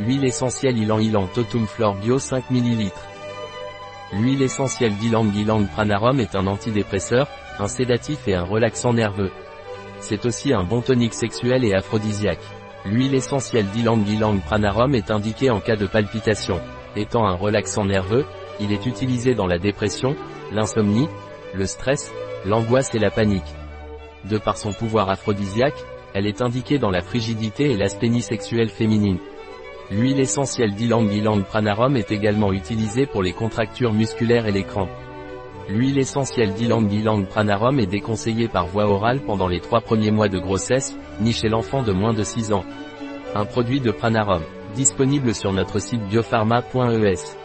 Huile essentielle Ilan Ilan Totum Flor Bio 5 ml. L'huile essentielle d'Ilang Ilang Pranarum est un antidépresseur, un sédatif et un relaxant nerveux. C'est aussi un bon tonique sexuel et aphrodisiaque. L'huile essentielle d'Ilang Ilang Pranarum est indiquée en cas de palpitation. Étant un relaxant nerveux, il est utilisé dans la dépression, l'insomnie, le stress, l'angoisse et la panique. De par son pouvoir aphrodisiaque, elle est indiquée dans la frigidité et l'asthénie sexuelle féminine. L'huile essentielle d'Ilang Ilang Pranarum est également utilisée pour les contractures musculaires et les. L'huile essentielle d'Ilang Ilang Pranarum est déconseillée par voie orale pendant les trois premiers mois de grossesse, ni chez l'enfant de moins de 6 ans. Un produit de Pranarum, disponible sur notre site biopharma.es.